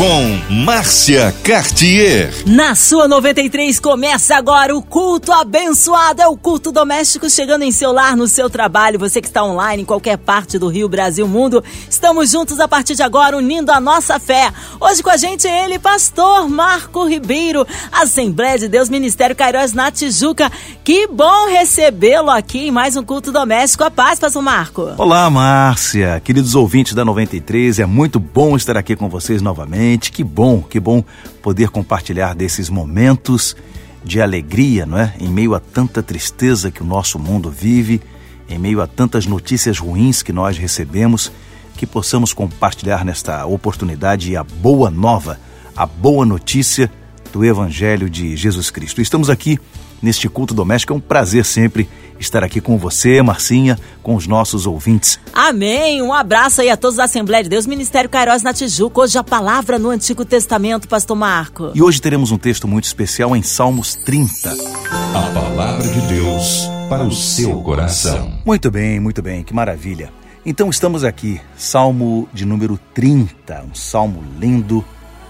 com Márcia Cartier. Na sua 93 começa agora o culto abençoado, é o culto doméstico chegando em seu lar, no seu trabalho, você que está online em qualquer parte do Rio, Brasil, mundo. Estamos juntos a partir de agora unindo a nossa fé. Hoje com a gente ele, pastor Marco Ribeiro, Assembleia de Deus, Ministério Cairós na Tijuca. Que bom recebê-lo aqui em mais um culto doméstico. A paz, pastor Marco. Olá, Márcia, queridos ouvintes da 93, é muito bom estar aqui com vocês novamente Que bom, que bom poder compartilhar desses momentos de alegria, não é? Em meio a tanta tristeza que o nosso mundo vive, em meio a tantas notícias ruins que nós recebemos, que possamos compartilhar nesta oportunidade a boa nova, a boa notícia do Evangelho de Jesus Cristo. Estamos aqui neste culto doméstico. É um prazer sempre estar aqui com você, Marcinha, com os nossos ouvintes. Amém. Um abraço aí a todos da Assembleia de Deus, Ministério Cairós na Tijuca. Hoje a palavra no Antigo Testamento, Pastor Marco. E hoje teremos um texto muito especial em Salmos 30. A palavra de Deus para o seu coração. Muito bem, muito bem. Que maravilha. Então estamos aqui, Salmo de número 30, um salmo lindo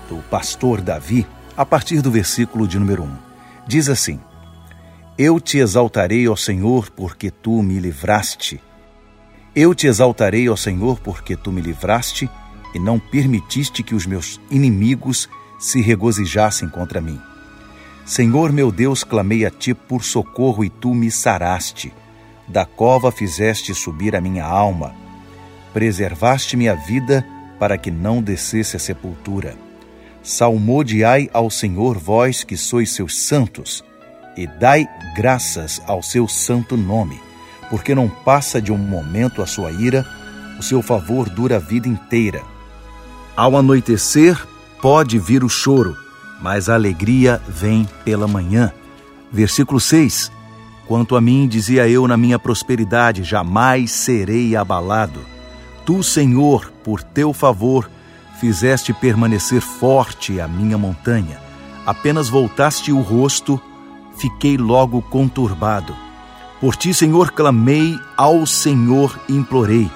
do pastor Davi, a partir do versículo de número 1. Diz assim: eu te exaltarei, ó Senhor, porque tu me livraste. Eu te exaltarei, ó Senhor, porque tu me livraste e não permitiste que os meus inimigos se regozijassem contra mim. Senhor meu Deus, clamei a ti por socorro e tu me saraste. Da cova fizeste subir a minha alma. Preservaste minha vida para que não descesse a sepultura. Salmodiai ao Senhor, vós que sois seus santos e dai graças ao seu santo nome, porque não passa de um momento a sua ira, o seu favor dura a vida inteira. Ao anoitecer pode vir o choro, mas a alegria vem pela manhã. Versículo 6: Quanto a mim, dizia eu na minha prosperidade, jamais serei abalado. Tu, Senhor, por teu favor, fizeste permanecer forte a minha montanha. Apenas voltaste o rosto fiquei logo conturbado. Por ti, Senhor, clamei, ao Senhor implorei.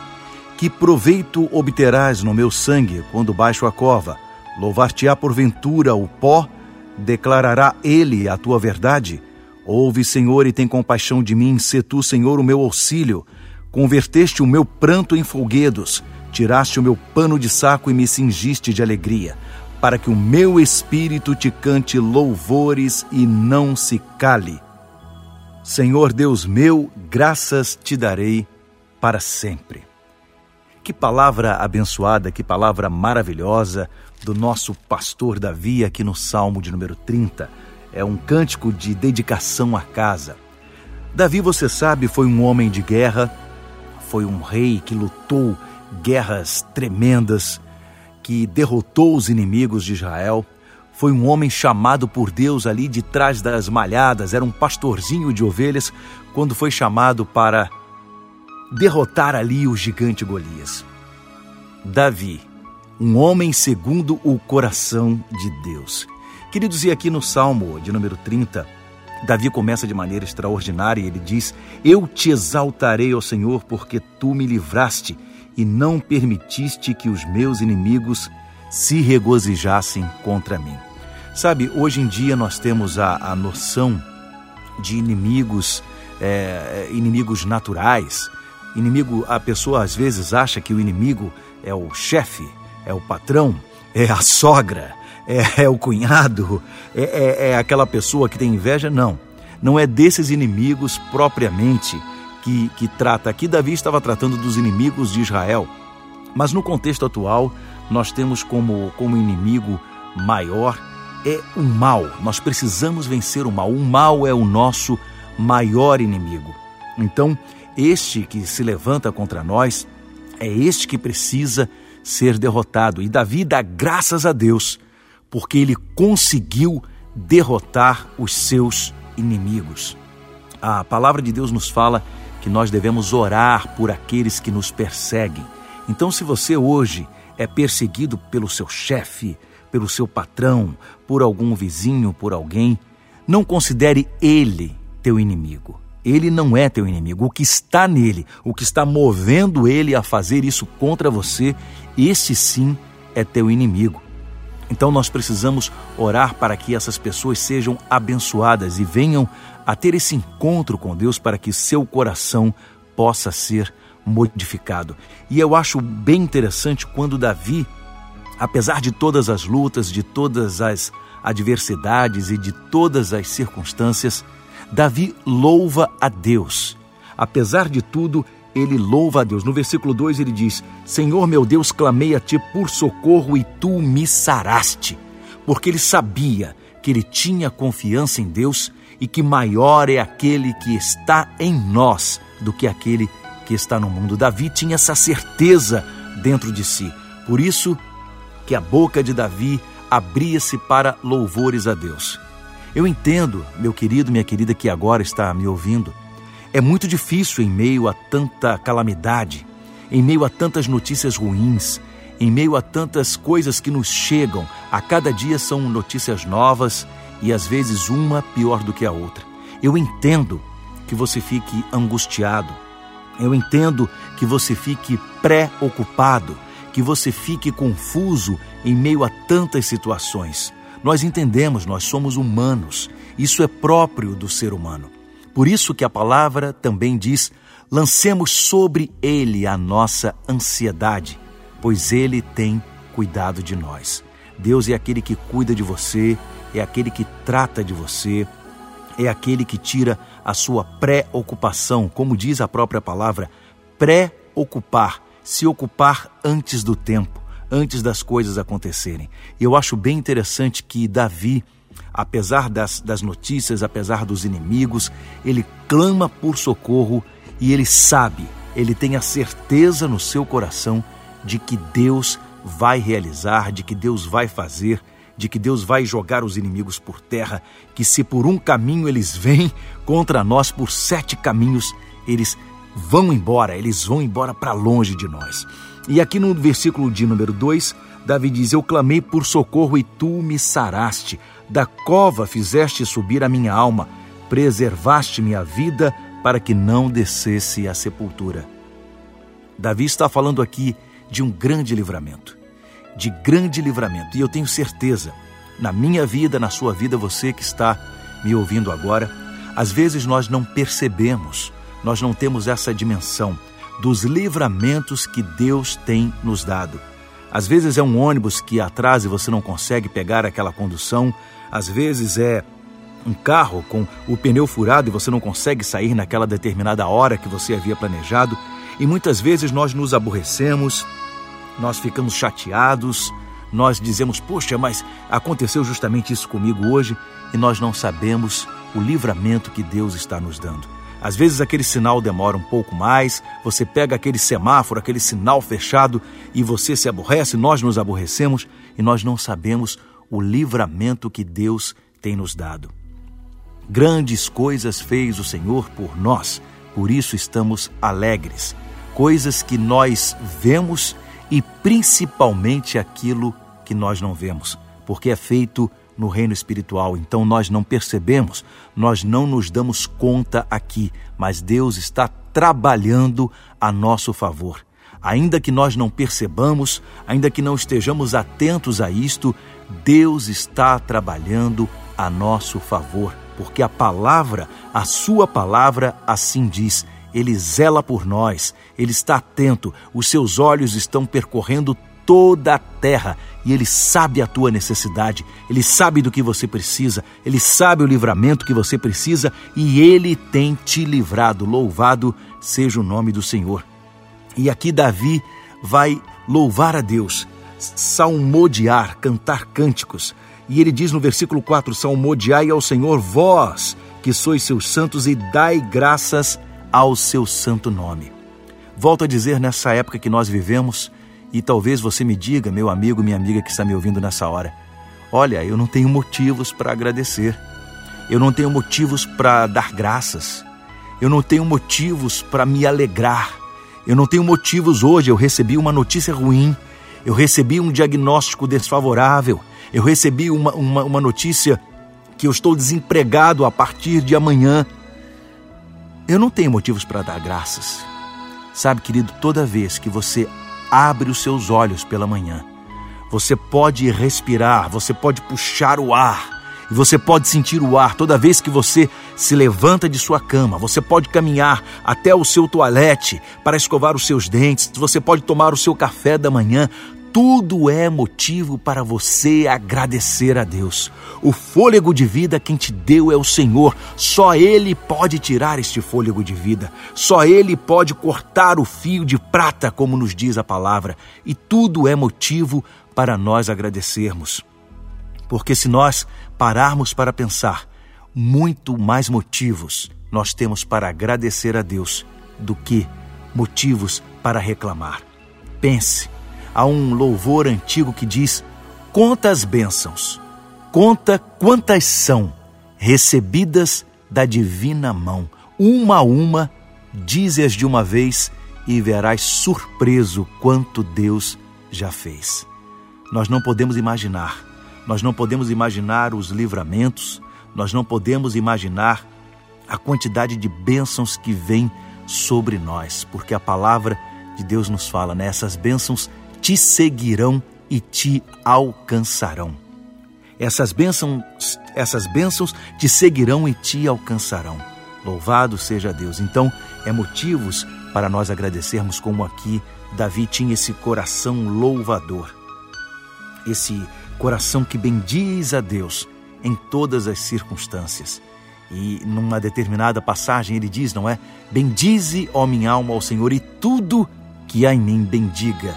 Que proveito obterás no meu sangue quando baixo a cova? Louvar-te-á porventura o pó? Declarará ele a tua verdade? Ouve, Senhor, e tem compaixão de mim, se tu, Senhor, o meu auxílio. Converteste o meu pranto em folguedos, tiraste o meu pano de saco e me cingiste de alegria para que o meu espírito te cante louvores e não se cale. Senhor Deus meu, graças te darei para sempre. Que palavra abençoada, que palavra maravilhosa do nosso pastor Davi aqui no Salmo de número 30. É um cântico de dedicação à casa. Davi, você sabe, foi um homem de guerra, foi um rei que lutou guerras tremendas, que derrotou os inimigos de Israel. Foi um homem chamado por Deus ali de trás das malhadas, era um pastorzinho de ovelhas quando foi chamado para derrotar ali o gigante Golias. Davi, um homem segundo o coração de Deus. Queridos, e aqui no Salmo de número 30, Davi começa de maneira extraordinária e ele diz: Eu te exaltarei, ó Senhor, porque tu me livraste e não permitiste que os meus inimigos se regozijassem contra mim. Sabe, hoje em dia nós temos a, a noção de inimigos, é, inimigos naturais. Inimigo, a pessoa às vezes acha que o inimigo é o chefe, é o patrão, é a sogra, é, é o cunhado, é, é, é aquela pessoa que tem inveja. Não, não é desses inimigos propriamente que, que trata aqui, Davi estava tratando dos inimigos de Israel. Mas no contexto atual, nós temos como, como inimigo maior é o mal. Nós precisamos vencer o mal. O mal é o nosso maior inimigo. Então, este que se levanta contra nós é este que precisa ser derrotado. E Davi dá graças a Deus, porque ele conseguiu derrotar os seus inimigos. A palavra de Deus nos fala que nós devemos orar por aqueles que nos perseguem. Então, se você hoje é perseguido pelo seu chefe, pelo seu patrão, por algum vizinho, por alguém, Não considere ele teu inimigo. Ele não é teu inimigo. O que está nele, o que está movendo ele a fazer isso contra você, esse sim é teu inimigo. Então nós precisamos orar para que essas pessoas sejam abençoadas e venham a ter esse encontro com Deus para que seu coração possa ser modificado. E eu acho bem interessante quando Davi, apesar de todas as lutas, de todas as adversidades e de todas as circunstâncias, Davi louva a Deus. Apesar de tudo, ele louva a Deus. No versículo 2 ele diz: Senhor meu Deus, clamei a ti por socorro e tu me saraste. Porque ele sabia que ele tinha confiança em Deus e que maior é aquele que está em nós do que aquele que está no mundo. Davi tinha essa certeza dentro de si. Por isso que a boca de Davi abria-se para louvores a Deus. Eu entendo, meu querido, minha querida que agora está me ouvindo, é muito difícil em meio a tanta calamidade, em meio a tantas notícias ruins, em meio a tantas coisas que nos chegam. A cada dia são notícias novas e às vezes uma pior do que a outra. Eu entendo que você fique angustiado, eu entendo que você fique preocupado, que você fique confuso em meio a tantas situações. Nós entendemos, nós somos humanos. Isso é próprio do ser humano. Por isso que a palavra também diz: lancemos sobre ele a nossa ansiedade, pois ele tem cuidado de nós. Deus é aquele que cuida de você, é aquele que trata de você, é aquele que tira a sua preocupação, como diz a própria palavra, preocupar, se ocupar antes do tempo, antes das coisas acontecerem. Eu acho bem interessante que Davi, apesar das, das notícias, apesar dos inimigos, ele clama por socorro e ele sabe, ele tem a certeza no seu coração de que Deus vai realizar, de que Deus vai fazer de que Deus vai jogar os inimigos por terra, que se por um caminho eles vêm contra nós, por sete caminhos eles vão embora, eles vão embora para longe de nós. E aqui no versículo de número 2, Davi diz: Eu clamei por socorro e tu me saraste, da cova fizeste subir a minha alma, preservaste minha vida para que não descesse à sepultura. Davi está falando aqui de um grande livramento de grande livramento. E eu tenho certeza, na minha vida, na sua vida, você que está me ouvindo agora, às vezes nós não percebemos, nós não temos essa dimensão dos livramentos que Deus tem nos dado. Às vezes é um ônibus que atrasa e você não consegue pegar aquela condução, às vezes é um carro com o pneu furado e você não consegue sair naquela determinada hora que você havia planejado, e muitas vezes nós nos aborrecemos, nós ficamos chateados, nós dizemos, poxa, mas aconteceu justamente isso comigo hoje e nós não sabemos o livramento que Deus está nos dando. Às vezes aquele sinal demora um pouco mais, você pega aquele semáforo, aquele sinal fechado e você se aborrece, nós nos aborrecemos e nós não sabemos o livramento que Deus tem nos dado. Grandes coisas fez o Senhor por nós, por isso estamos alegres. Coisas que nós vemos e principalmente aquilo que nós não vemos, porque é feito no reino espiritual. Então nós não percebemos, nós não nos damos conta aqui, mas Deus está trabalhando a nosso favor. Ainda que nós não percebamos, ainda que não estejamos atentos a isto, Deus está trabalhando a nosso favor, porque a palavra, a sua palavra assim diz: ele zela por nós, ele está atento, os seus olhos estão percorrendo toda a terra. E ele sabe a tua necessidade, ele sabe do que você precisa, ele sabe o livramento que você precisa. E ele tem te livrado. Louvado seja o nome do Senhor. E aqui Davi vai louvar a Deus, salmodiar, cantar cânticos. E ele diz no versículo 4: Salmodiai ao Senhor, vós que sois seus santos, e dai graças ao seu santo nome. Volto a dizer nessa época que nós vivemos, e talvez você me diga, meu amigo, minha amiga que está me ouvindo nessa hora: olha, eu não tenho motivos para agradecer, eu não tenho motivos para dar graças, eu não tenho motivos para me alegrar, eu não tenho motivos hoje. Eu recebi uma notícia ruim, eu recebi um diagnóstico desfavorável, eu recebi uma, uma, uma notícia que eu estou desempregado a partir de amanhã. Eu não tenho motivos para dar graças. Sabe, querido, toda vez que você abre os seus olhos pela manhã, você pode respirar, você pode puxar o ar, e você pode sentir o ar toda vez que você se levanta de sua cama. Você pode caminhar até o seu toalete para escovar os seus dentes. Você pode tomar o seu café da manhã. Tudo é motivo para você agradecer a Deus. O fôlego de vida quem te deu é o Senhor. Só Ele pode tirar este fôlego de vida. Só Ele pode cortar o fio de prata, como nos diz a palavra. E tudo é motivo para nós agradecermos. Porque se nós pararmos para pensar, muito mais motivos nós temos para agradecer a Deus do que motivos para reclamar. Pense, há um louvor antigo que diz: Conta as bênçãos, conta quantas são recebidas da divina mão, uma a uma, dize-as de uma vez e verás surpreso quanto Deus já fez. Nós não podemos imaginar nós não podemos imaginar os livramentos, nós não podemos imaginar a quantidade de bênçãos que vem sobre nós, porque a palavra de Deus nos fala, né? Essas bênçãos te seguirão e te alcançarão. Essas bênçãos, essas bênçãos te seguirão e te alcançarão. Louvado seja Deus. Então, é motivos para nós agradecermos como aqui Davi tinha esse coração louvador. Esse coração que bendiz a Deus em todas as circunstâncias. E numa determinada passagem ele diz, não é? Bendize, ó minha alma, ao Senhor, e tudo que há em mim bendiga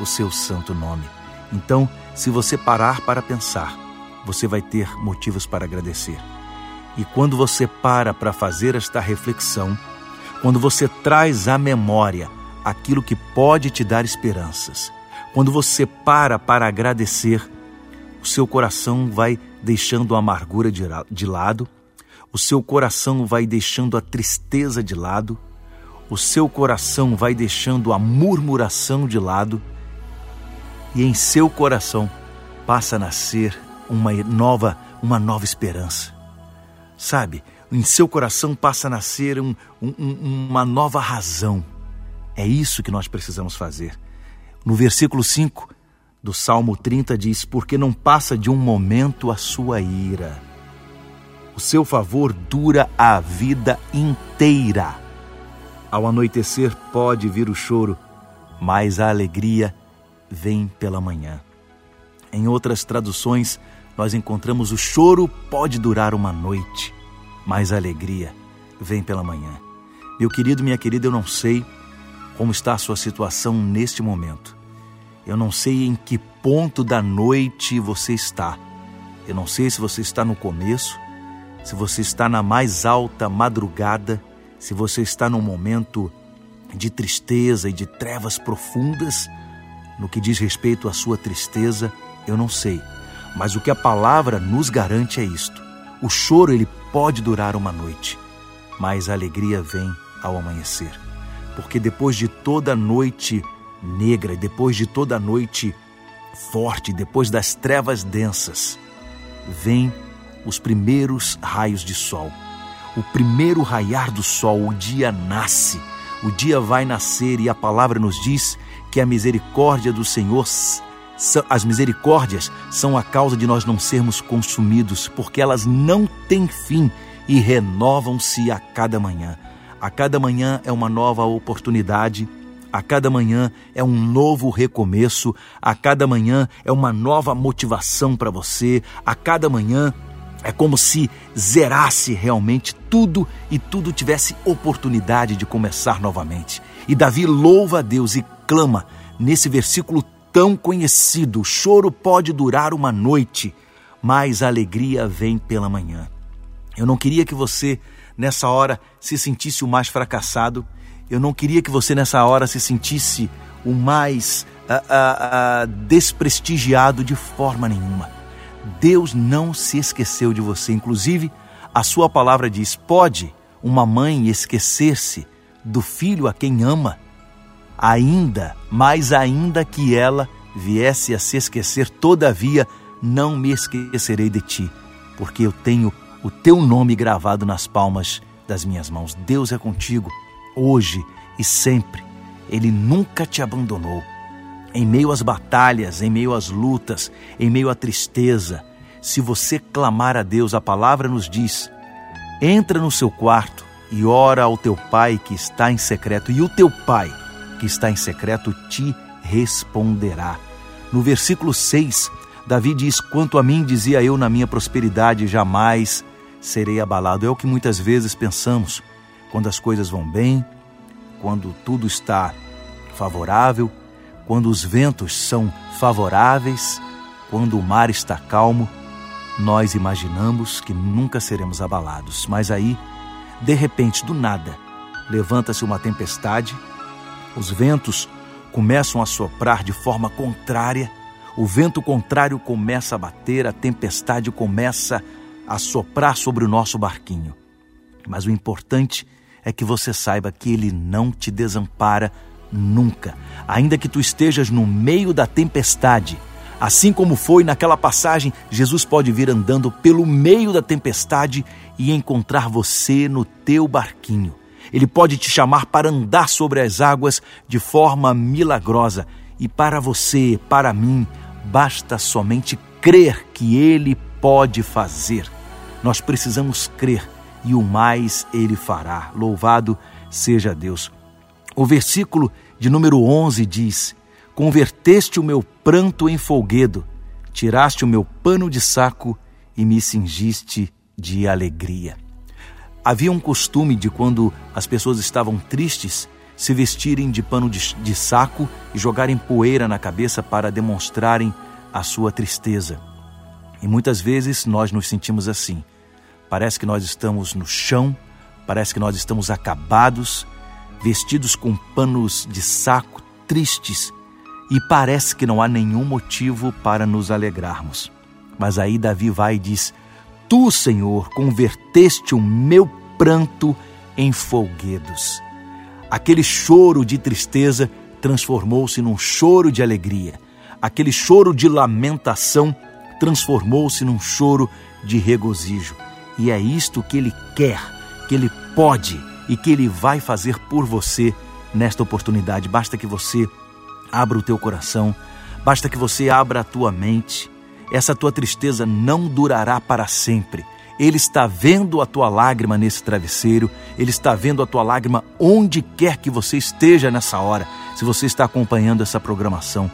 o seu santo nome. Então, se você parar para pensar, você vai ter motivos para agradecer. E quando você para para fazer esta reflexão, quando você traz à memória aquilo que pode te dar esperanças, quando você para para agradecer, o seu coração vai deixando a amargura de lado, o seu coração vai deixando a tristeza de lado, o seu coração vai deixando a murmuração de lado, e em seu coração passa a nascer uma nova, uma nova esperança. Sabe, em seu coração passa a nascer um, um, uma nova razão. É isso que nós precisamos fazer. No versículo 5, do Salmo 30 diz: Porque não passa de um momento a sua ira. O seu favor dura a vida inteira. Ao anoitecer pode vir o choro, mas a alegria vem pela manhã. Em outras traduções, nós encontramos o choro pode durar uma noite, mas a alegria vem pela manhã. Meu querido, minha querida, eu não sei como está a sua situação neste momento. Eu não sei em que ponto da noite você está. Eu não sei se você está no começo, se você está na mais alta madrugada, se você está num momento de tristeza e de trevas profundas. No que diz respeito à sua tristeza, eu não sei. Mas o que a palavra nos garante é isto: o choro ele pode durar uma noite, mas a alegria vem ao amanhecer. Porque depois de toda a noite negra depois de toda a noite forte, depois das trevas densas, vem os primeiros raios de sol. O primeiro raiar do sol, o dia nasce, o dia vai nascer e a palavra nos diz que a misericórdia do Senhor, as misericórdias são a causa de nós não sermos consumidos, porque elas não têm fim e renovam-se a cada manhã. A cada manhã é uma nova oportunidade a cada manhã é um novo recomeço, a cada manhã é uma nova motivação para você, a cada manhã é como se zerasse realmente tudo e tudo tivesse oportunidade de começar novamente. E Davi louva a Deus e clama nesse versículo tão conhecido: o choro pode durar uma noite, mas a alegria vem pela manhã. Eu não queria que você, nessa hora, se sentisse o mais fracassado eu não queria que você nessa hora se sentisse o mais uh, uh, uh, desprestigiado de forma nenhuma. Deus não se esqueceu de você. Inclusive, a sua palavra diz: pode uma mãe esquecer-se do filho a quem ama? Ainda, mais ainda que ela viesse a se esquecer, todavia não me esquecerei de ti. porque eu tenho o teu nome gravado nas palmas das minhas mãos. Deus é contigo, hoje e sempre. Ele nunca te abandonou. Em meio às batalhas, em meio às lutas, em meio à tristeza, se você clamar a Deus, a palavra nos diz: entra no seu quarto e ora ao teu pai que está em secreto, e o teu pai que está em secreto te responderá. No versículo 6, Davi diz: Quanto a mim, dizia eu na minha prosperidade, jamais serei abalado. É o que muitas vezes pensamos quando as coisas vão bem, quando tudo está favorável, quando os ventos são favoráveis, quando o mar está calmo, nós imaginamos que nunca seremos abalados. Mas aí, de repente, do nada, levanta-se uma tempestade, os ventos começam a soprar de forma contrária, o vento contrário começa a bater, a tempestade começa a soprar sobre o nosso barquinho. Mas o importante é que você saiba que ele não te desampara nunca. Ainda que tu estejas no meio da tempestade, assim como foi naquela passagem, Jesus pode vir andando pelo meio da tempestade e encontrar você no teu barquinho. Ele pode te chamar para andar sobre as águas de forma milagrosa. E para você, para mim, basta somente crer que Ele pode fazer. Nós precisamos crer e o mais Ele fará. Louvado seja Deus. O versículo de número 11 diz: Converteste o meu pranto em folguedo, tiraste o meu pano de saco e me cingiste de alegria. Havia um costume de quando as pessoas estavam tristes se vestirem de pano de, de, saco e jogarem poeira na cabeça para demonstrarem a sua tristeza. E muitas vezes nós nos sentimos assim. Parece que nós estamos no chão, parece que nós estamos acabados, vestidos com panos de saco, tristes, e parece que não há nenhum motivo para nos alegrarmos. Mas aí Davi vai e diz: Tu, Senhor, converteste o meu pranto em folguedos. Aquele choro de tristeza transformou-se num choro de alegria. Aquele choro de lamentação transformou-se num choro de regozijo. E é isto que Ele quer, que Ele pode e que Ele vai fazer por você nesta oportunidade. Basta que você abra o teu coração, basta que você abra a tua mente essa tua tristeza não durará para sempre. Ele está vendo a tua lágrima nesse travesseiro, ele está vendo a tua lágrima onde quer que você esteja nessa hora. Se você está acompanhando essa programação,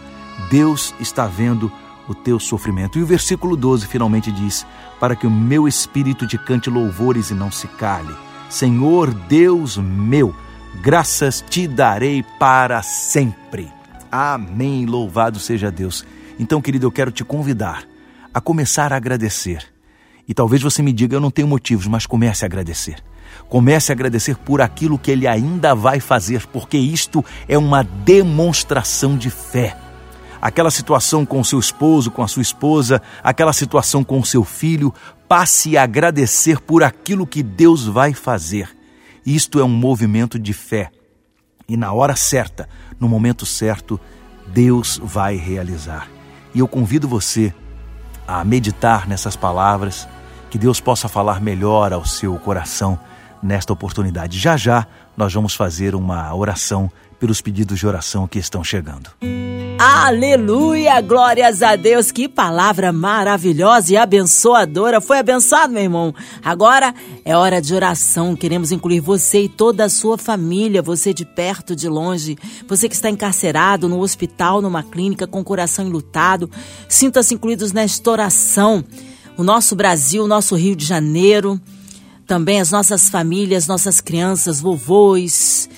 Deus está vendo o teu sofrimento. E o versículo 12 finalmente diz: Para que o meu espírito te cante louvores e não se cale. Senhor Deus meu, graças te darei para sempre. Amém. Louvado seja Deus. Então, querido, eu quero te convidar a começar a agradecer. E talvez você me diga, eu não tenho motivos, mas comece a agradecer. Comece a agradecer por aquilo que ele ainda vai fazer, porque isto é uma demonstração de fé. Aquela situação com seu esposo, com a sua esposa, aquela situação com seu filho, passe a agradecer por aquilo que Deus vai fazer. Isto é um movimento de fé. E na hora certa, no momento certo, Deus vai realizar. E eu convido você a meditar nessas palavras, que Deus possa falar melhor ao seu coração nesta oportunidade. Já já nós vamos fazer uma oração pelos pedidos de oração que estão chegando. Aleluia! Glórias a Deus! Que palavra maravilhosa e abençoadora! Foi abençoado, meu irmão? Agora é hora de oração. Queremos incluir você e toda a sua família, você de perto, de longe, você que está encarcerado no hospital, numa clínica, com o coração enlutado. Sinta-se incluídos nesta oração. O nosso Brasil, o nosso Rio de Janeiro, também as nossas famílias, nossas crianças, vovôs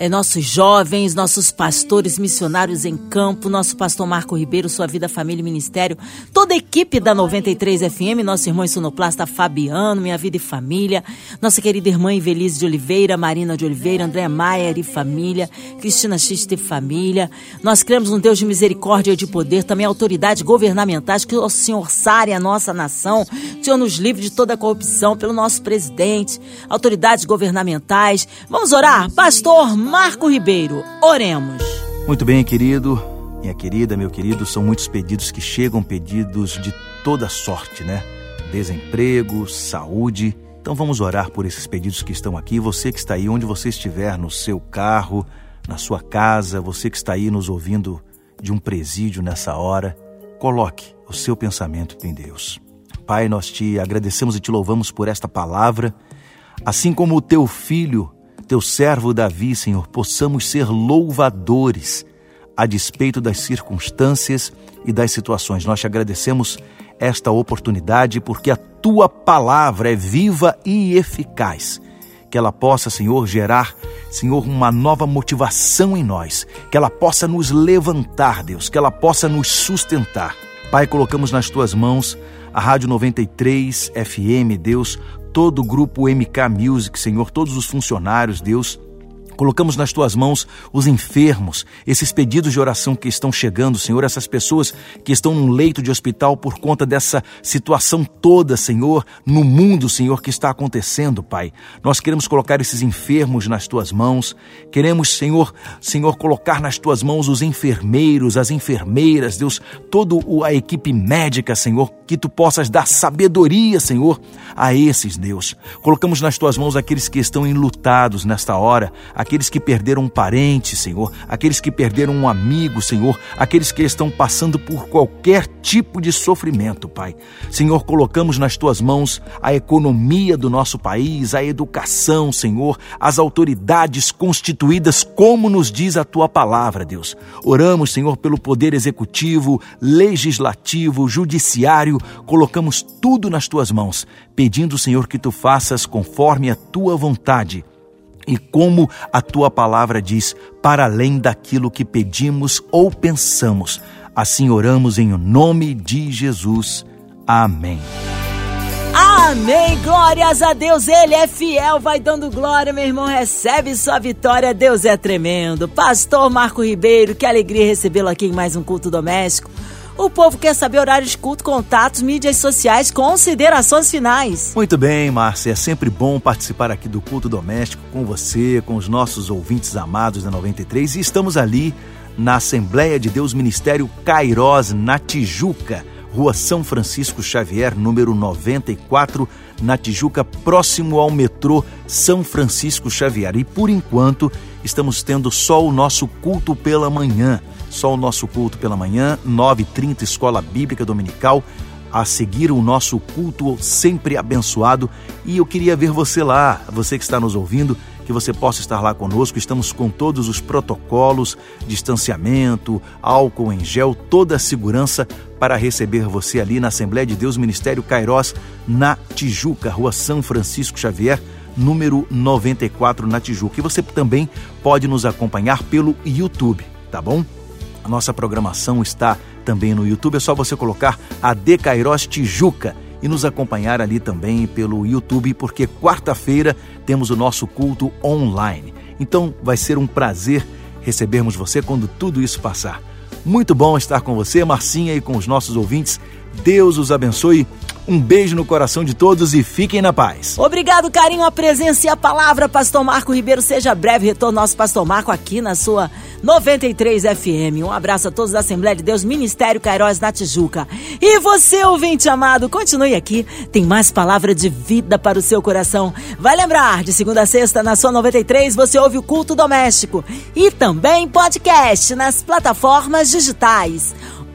é, nossos jovens, nossos pastores missionários em campo, nosso pastor Marco Ribeiro, sua vida, família e ministério, toda a equipe da 93 FM, nosso irmão sonoplasta Fabiano, minha vida e família, nossa querida irmã Ivelise de Oliveira, Marina de Oliveira, André Maier e família, Cristina Xiste e família. Nós cremos um Deus de misericórdia e de poder, também autoridades governamentais, que o Senhor sare a nossa nação, o Senhor nos livre de toda corrupção, pelo nosso presidente, autoridades governamentais. Vamos orar? Pastor Marco Ribeiro. Oremos. Muito bem, querido, minha querida, meu querido, são muitos pedidos que chegam, pedidos de toda sorte, né? desemprego, saúde. Então vamos orar por esses pedidos que estão aqui. Você que está aí, onde você estiver, no seu carro, na sua casa, você que está aí nos ouvindo de um presídio nessa hora, coloque o seu pensamento em Deus. Pai, nós te agradecemos e te louvamos por esta palavra, assim como o teu filho, teu servo Davi, Senhor, possamos ser louvadores a despeito das circunstâncias e das situações. Nós te agradecemos esta oportunidade porque a tua palavra é viva e eficaz. Que ela possa, Senhor, gerar, Senhor, uma nova motivação em nós. Que ela possa nos levantar, Deus. Que ela possa nos sustentar. Pai, colocamos nas tuas mãos a Rádio 93 FM, Deus, todo o grupo MK Music, Senhor, todos os funcionários, Deus Colocamos nas tuas mãos os enfermos, esses pedidos de oração que estão chegando, Senhor, essas pessoas que estão num leito de hospital por conta dessa situação toda, Senhor, no mundo, Senhor, que está acontecendo, Pai. Nós queremos colocar esses enfermos nas tuas mãos. Queremos, Senhor, Senhor, colocar nas tuas mãos os enfermeiros, as enfermeiras, Deus, toda a equipe médica, Senhor, que tu possas dar sabedoria, Senhor, a esses, Deus. Colocamos nas tuas mãos aqueles que estão enlutados nesta hora, aqueles que perderam um parente, Senhor, aqueles que perderam um amigo, Senhor, aqueles que estão passando por qualquer tipo de sofrimento, Pai. Senhor, colocamos nas tuas mãos a economia do nosso país, a educação, Senhor, as autoridades constituídas, como nos diz a tua palavra, Deus. Oramos, Senhor, pelo poder executivo, legislativo, judiciário, colocamos tudo nas tuas mãos, pedindo, Senhor, que tu faças conforme a tua vontade e como a tua palavra diz, para além daquilo que pedimos ou pensamos. Assim oramos em nome de Jesus. Amém. Amém, glórias a Deus, Ele é fiel, vai dando glória, meu irmão, recebe sua vitória, Deus é tremendo. Pastor Marco Ribeiro, que alegria recebê-lo aqui em mais um culto doméstico. O povo quer saber horários de culto, contatos, mídias sociais, considerações finais. Muito bem, Márcia. É sempre bom participar aqui do culto doméstico com você, com os nossos ouvintes amados da 93. E estamos ali na Assembleia de Deus Ministério Cairós, na Tijuca, Rua São Francisco Xavier, número 94, na Tijuca, próximo ao metrô São Francisco Xavier. E por enquanto, estamos tendo só o nosso culto pela manhã só o nosso culto pela manhã, 9h30, Escola Bíblica Dominical. A seguir o nosso culto sempre abençoado. E eu queria ver você lá, você que está nos ouvindo, que você possa estar lá conosco. Estamos com todos os protocolos, distanciamento, álcool em gel, toda a segurança para receber você ali na Assembleia de Deus Ministério Cairós, na Tijuca, Rua São Francisco Xavier, número 94, na Tijuca. E você também pode nos acompanhar pelo YouTube, tá bom? A nossa programação está também no YouTube, é só você colocar a Decairos Tijuca e nos acompanhar ali também pelo YouTube, porque quarta-feira temos o nosso culto online. Então vai ser um prazer recebermos você quando tudo isso passar. Muito bom estar com você, Marcinha, e com os nossos ouvintes. Deus os abençoe. Um beijo no coração de todos e fiquem na paz. Obrigado, carinho, a presença e a palavra, Pastor Marco Ribeiro. Seja breve retorno nosso Pastor Marco aqui na sua 93 FM. Um abraço a todos da Assembleia de Deus, Ministério Cairós na Tijuca. E você, ouvinte amado, continue aqui. Tem mais palavra de vida para o seu coração. Vai lembrar, de segunda a sexta, na sua 93, você ouve o culto doméstico. E também podcast nas plataformas digitais.